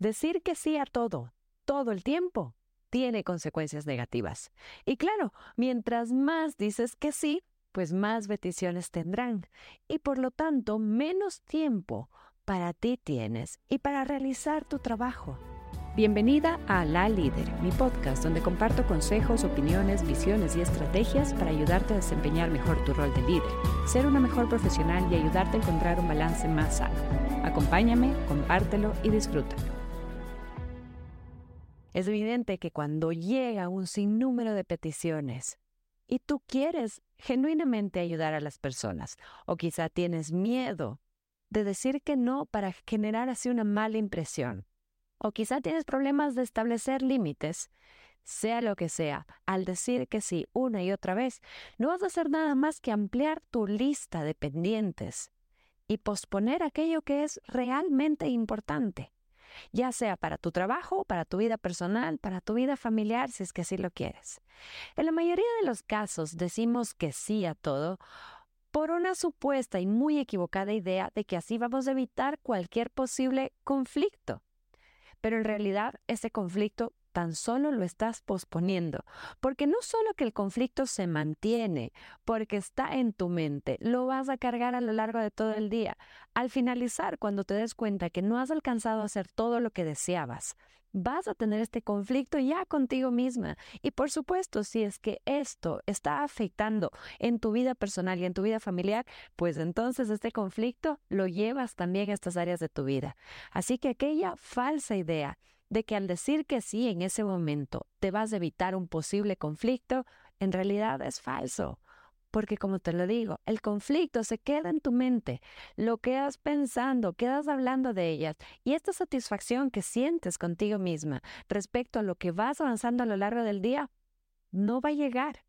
Decir que sí a todo, todo el tiempo, tiene consecuencias negativas. Y claro, mientras más dices que sí, pues más peticiones tendrán y por lo tanto menos tiempo para ti tienes y para realizar tu trabajo. Bienvenida a La Líder, mi podcast donde comparto consejos, opiniones, visiones y estrategias para ayudarte a desempeñar mejor tu rol de líder, ser una mejor profesional y ayudarte a encontrar un balance más sano. Acompáñame, compártelo y disfrútalo. Es evidente que cuando llega un sinnúmero de peticiones y tú quieres genuinamente ayudar a las personas o quizá tienes miedo de decir que no para generar así una mala impresión o quizá tienes problemas de establecer límites, sea lo que sea, al decir que sí una y otra vez, no vas a hacer nada más que ampliar tu lista de pendientes y posponer aquello que es realmente importante ya sea para tu trabajo, para tu vida personal, para tu vida familiar, si es que así lo quieres. En la mayoría de los casos decimos que sí a todo por una supuesta y muy equivocada idea de que así vamos a evitar cualquier posible conflicto. Pero en realidad ese conflicto tan solo lo estás posponiendo, porque no solo que el conflicto se mantiene, porque está en tu mente, lo vas a cargar a lo largo de todo el día. Al finalizar, cuando te des cuenta que no has alcanzado a hacer todo lo que deseabas, vas a tener este conflicto ya contigo misma. Y por supuesto, si es que esto está afectando en tu vida personal y en tu vida familiar, pues entonces este conflicto lo llevas también a estas áreas de tu vida. Así que aquella falsa idea de que al decir que sí en ese momento te vas a evitar un posible conflicto, en realidad es falso. Porque como te lo digo, el conflicto se queda en tu mente, lo quedas pensando, quedas hablando de ellas y esta satisfacción que sientes contigo misma respecto a lo que vas avanzando a lo largo del día no va a llegar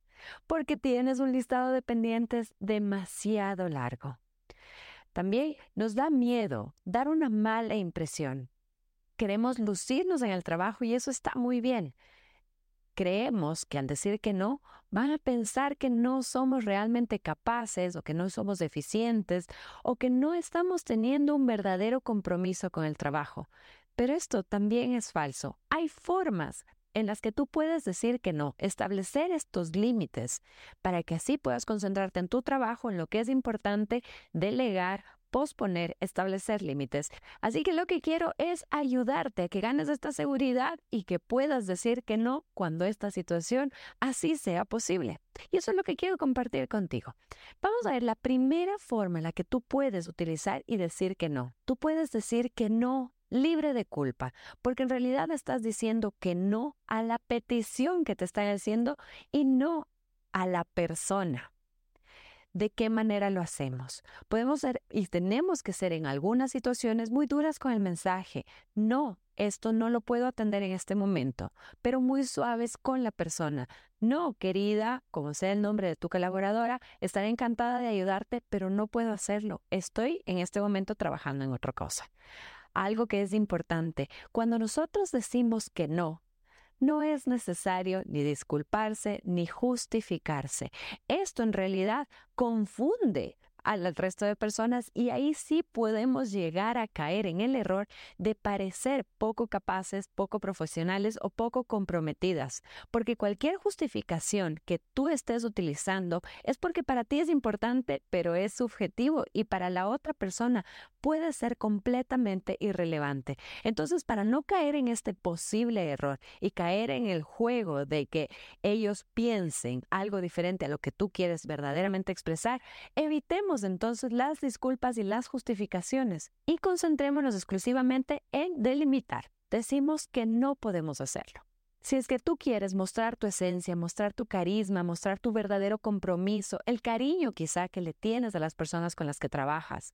porque tienes un listado de pendientes demasiado largo. También nos da miedo dar una mala impresión queremos lucirnos en el trabajo y eso está muy bien. Creemos que al decir que no, van a pensar que no somos realmente capaces o que no somos eficientes o que no estamos teniendo un verdadero compromiso con el trabajo. Pero esto también es falso. Hay formas en las que tú puedes decir que no, establecer estos límites para que así puedas concentrarte en tu trabajo, en lo que es importante, delegar posponer, establecer límites. Así que lo que quiero es ayudarte a que ganes esta seguridad y que puedas decir que no cuando esta situación así sea posible. Y eso es lo que quiero compartir contigo. Vamos a ver la primera forma en la que tú puedes utilizar y decir que no. Tú puedes decir que no libre de culpa, porque en realidad estás diciendo que no a la petición que te están haciendo y no a la persona de qué manera lo hacemos. Podemos ser y tenemos que ser en algunas situaciones muy duras con el mensaje. No, esto no lo puedo atender en este momento, pero muy suaves con la persona. No, querida, como sea el nombre de tu colaboradora, estaré encantada de ayudarte, pero no puedo hacerlo. Estoy en este momento trabajando en otra cosa. Algo que es importante, cuando nosotros decimos que no, no es necesario ni disculparse ni justificarse. Esto en realidad confunde al resto de personas y ahí sí podemos llegar a caer en el error de parecer poco capaces, poco profesionales o poco comprometidas, porque cualquier justificación que tú estés utilizando es porque para ti es importante, pero es subjetivo y para la otra persona puede ser completamente irrelevante. Entonces, para no caer en este posible error y caer en el juego de que ellos piensen algo diferente a lo que tú quieres verdaderamente expresar, evitemos entonces las disculpas y las justificaciones y concentrémonos exclusivamente en delimitar. Decimos que no podemos hacerlo. Si es que tú quieres mostrar tu esencia, mostrar tu carisma, mostrar tu verdadero compromiso, el cariño quizá que le tienes a las personas con las que trabajas,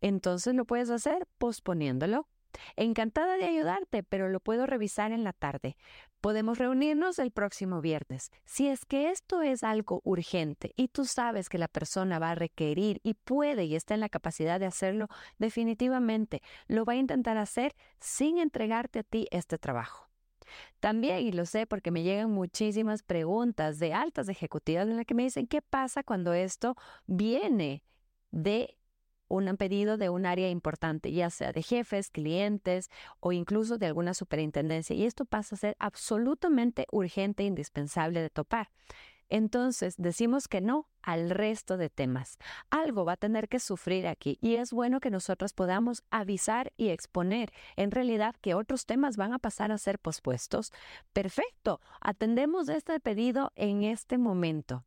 entonces lo puedes hacer posponiéndolo Encantada de ayudarte, pero lo puedo revisar en la tarde. Podemos reunirnos el próximo viernes. Si es que esto es algo urgente y tú sabes que la persona va a requerir y puede y está en la capacidad de hacerlo, definitivamente lo va a intentar hacer sin entregarte a ti este trabajo. También, y lo sé porque me llegan muchísimas preguntas de altas ejecutivas en las que me dicen, ¿qué pasa cuando esto viene de un pedido de un área importante, ya sea de jefes, clientes o incluso de alguna superintendencia. Y esto pasa a ser absolutamente urgente e indispensable de topar. Entonces decimos que no al resto de temas. Algo va a tener que sufrir aquí y es bueno que nosotros podamos avisar y exponer en realidad que otros temas van a pasar a ser pospuestos. Perfecto, atendemos este pedido en este momento.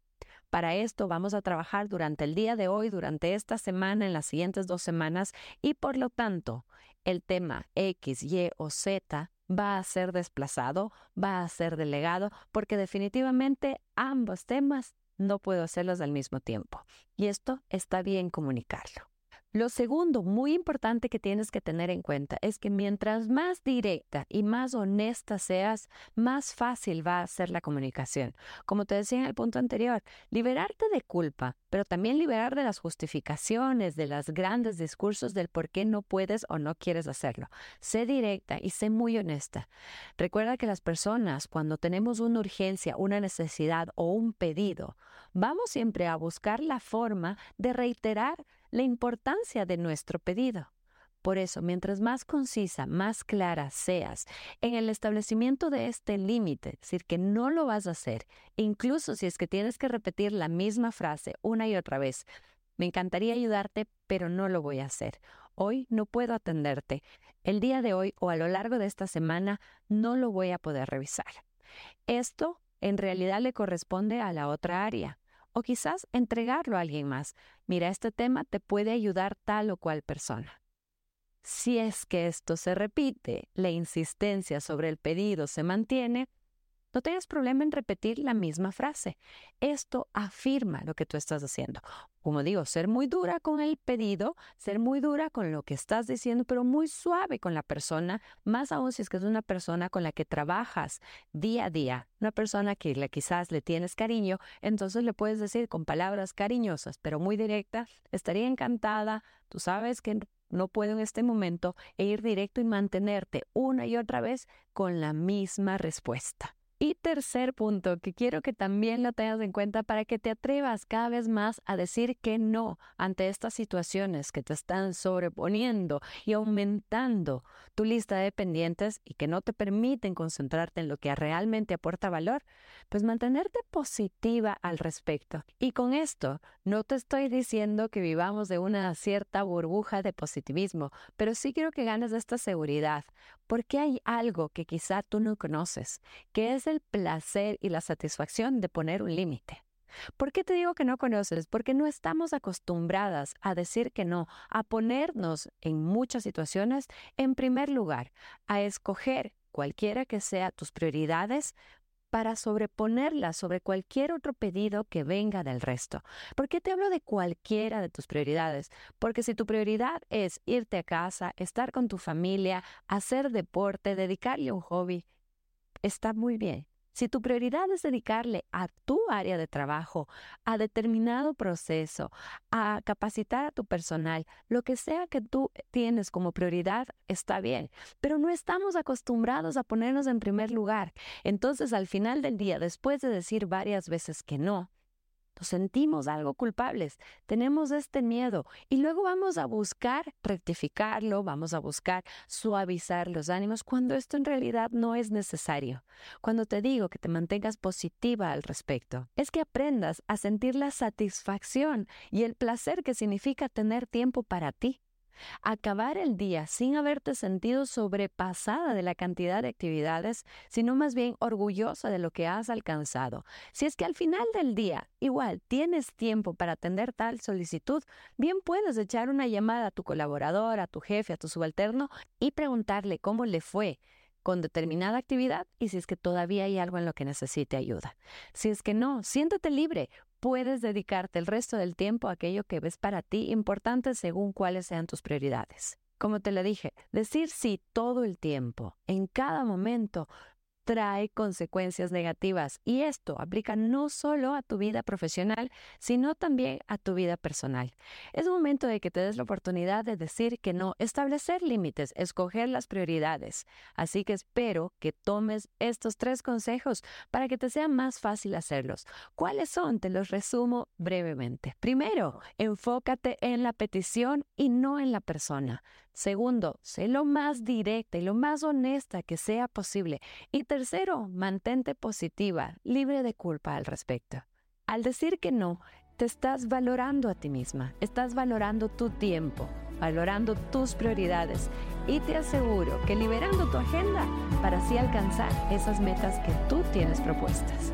Para esto vamos a trabajar durante el día de hoy, durante esta semana, en las siguientes dos semanas y por lo tanto el tema X, Y o Z va a ser desplazado, va a ser delegado, porque definitivamente ambos temas no puedo hacerlos al mismo tiempo. Y esto está bien comunicarlo. Lo segundo, muy importante que tienes que tener en cuenta es que mientras más directa y más honesta seas, más fácil va a ser la comunicación. Como te decía en el punto anterior, liberarte de culpa, pero también liberar de las justificaciones, de los grandes discursos del por qué no puedes o no quieres hacerlo. Sé directa y sé muy honesta. Recuerda que las personas, cuando tenemos una urgencia, una necesidad o un pedido, vamos siempre a buscar la forma de reiterar la importancia de nuestro pedido. Por eso, mientras más concisa, más clara seas en el establecimiento de este límite, es decir, que no lo vas a hacer, incluso si es que tienes que repetir la misma frase una y otra vez, me encantaría ayudarte, pero no lo voy a hacer. Hoy no puedo atenderte. El día de hoy o a lo largo de esta semana no lo voy a poder revisar. Esto en realidad le corresponde a la otra área o quizás entregarlo a alguien más. Mira, este tema te puede ayudar tal o cual persona. Si es que esto se repite, la insistencia sobre el pedido se mantiene, no tengas problema en repetir la misma frase. Esto afirma lo que tú estás haciendo. Como digo, ser muy dura con el pedido, ser muy dura con lo que estás diciendo, pero muy suave con la persona, más aún si es que es una persona con la que trabajas día a día, una persona que quizás le tienes cariño, entonces le puedes decir con palabras cariñosas, pero muy directa, estaría encantada, tú sabes que no puedo en este momento, e ir directo y mantenerte una y otra vez con la misma respuesta. Y tercer punto, que quiero que también lo tengas en cuenta para que te atrevas cada vez más a decir que no ante estas situaciones que te están sobreponiendo y aumentando tu lista de pendientes y que no te permiten concentrarte en lo que realmente aporta valor, pues mantenerte positiva al respecto. Y con esto no te estoy diciendo que vivamos de una cierta burbuja de positivismo, pero sí quiero que ganes esta seguridad, porque hay algo que quizá tú no conoces, que es el placer y la satisfacción de poner un límite. ¿Por qué te digo que no conoces? Porque no estamos acostumbradas a decir que no, a ponernos en muchas situaciones en primer lugar, a escoger cualquiera que sea tus prioridades para sobreponerla sobre cualquier otro pedido que venga del resto. ¿Por qué te hablo de cualquiera de tus prioridades? Porque si tu prioridad es irte a casa, estar con tu familia, hacer deporte, dedicarle un hobby, está muy bien. Si tu prioridad es dedicarle a tu área de trabajo, a determinado proceso, a capacitar a tu personal, lo que sea que tú tienes como prioridad, está bien. Pero no estamos acostumbrados a ponernos en primer lugar. Entonces, al final del día, después de decir varias veces que no, nos sentimos algo culpables, tenemos este miedo y luego vamos a buscar rectificarlo, vamos a buscar suavizar los ánimos cuando esto en realidad no es necesario. Cuando te digo que te mantengas positiva al respecto, es que aprendas a sentir la satisfacción y el placer que significa tener tiempo para ti. Acabar el día sin haberte sentido sobrepasada de la cantidad de actividades, sino más bien orgullosa de lo que has alcanzado. Si es que al final del día igual tienes tiempo para atender tal solicitud, bien puedes echar una llamada a tu colaborador, a tu jefe, a tu subalterno y preguntarle cómo le fue con determinada actividad y si es que todavía hay algo en lo que necesite ayuda. Si es que no, siéntate libre, puedes dedicarte el resto del tiempo a aquello que ves para ti importante según cuáles sean tus prioridades. Como te lo dije, decir sí todo el tiempo, en cada momento, trae consecuencias negativas y esto aplica no solo a tu vida profesional, sino también a tu vida personal. Es momento de que te des la oportunidad de decir que no, establecer límites, escoger las prioridades. Así que espero que tomes estos tres consejos para que te sea más fácil hacerlos. ¿Cuáles son? Te los resumo brevemente. Primero, enfócate en la petición y no en la persona. Segundo, sé lo más directa y lo más honesta que sea posible. Y tercero, mantente positiva, libre de culpa al respecto. Al decir que no, te estás valorando a ti misma, estás valorando tu tiempo, valorando tus prioridades y te aseguro que liberando tu agenda para así alcanzar esas metas que tú tienes propuestas.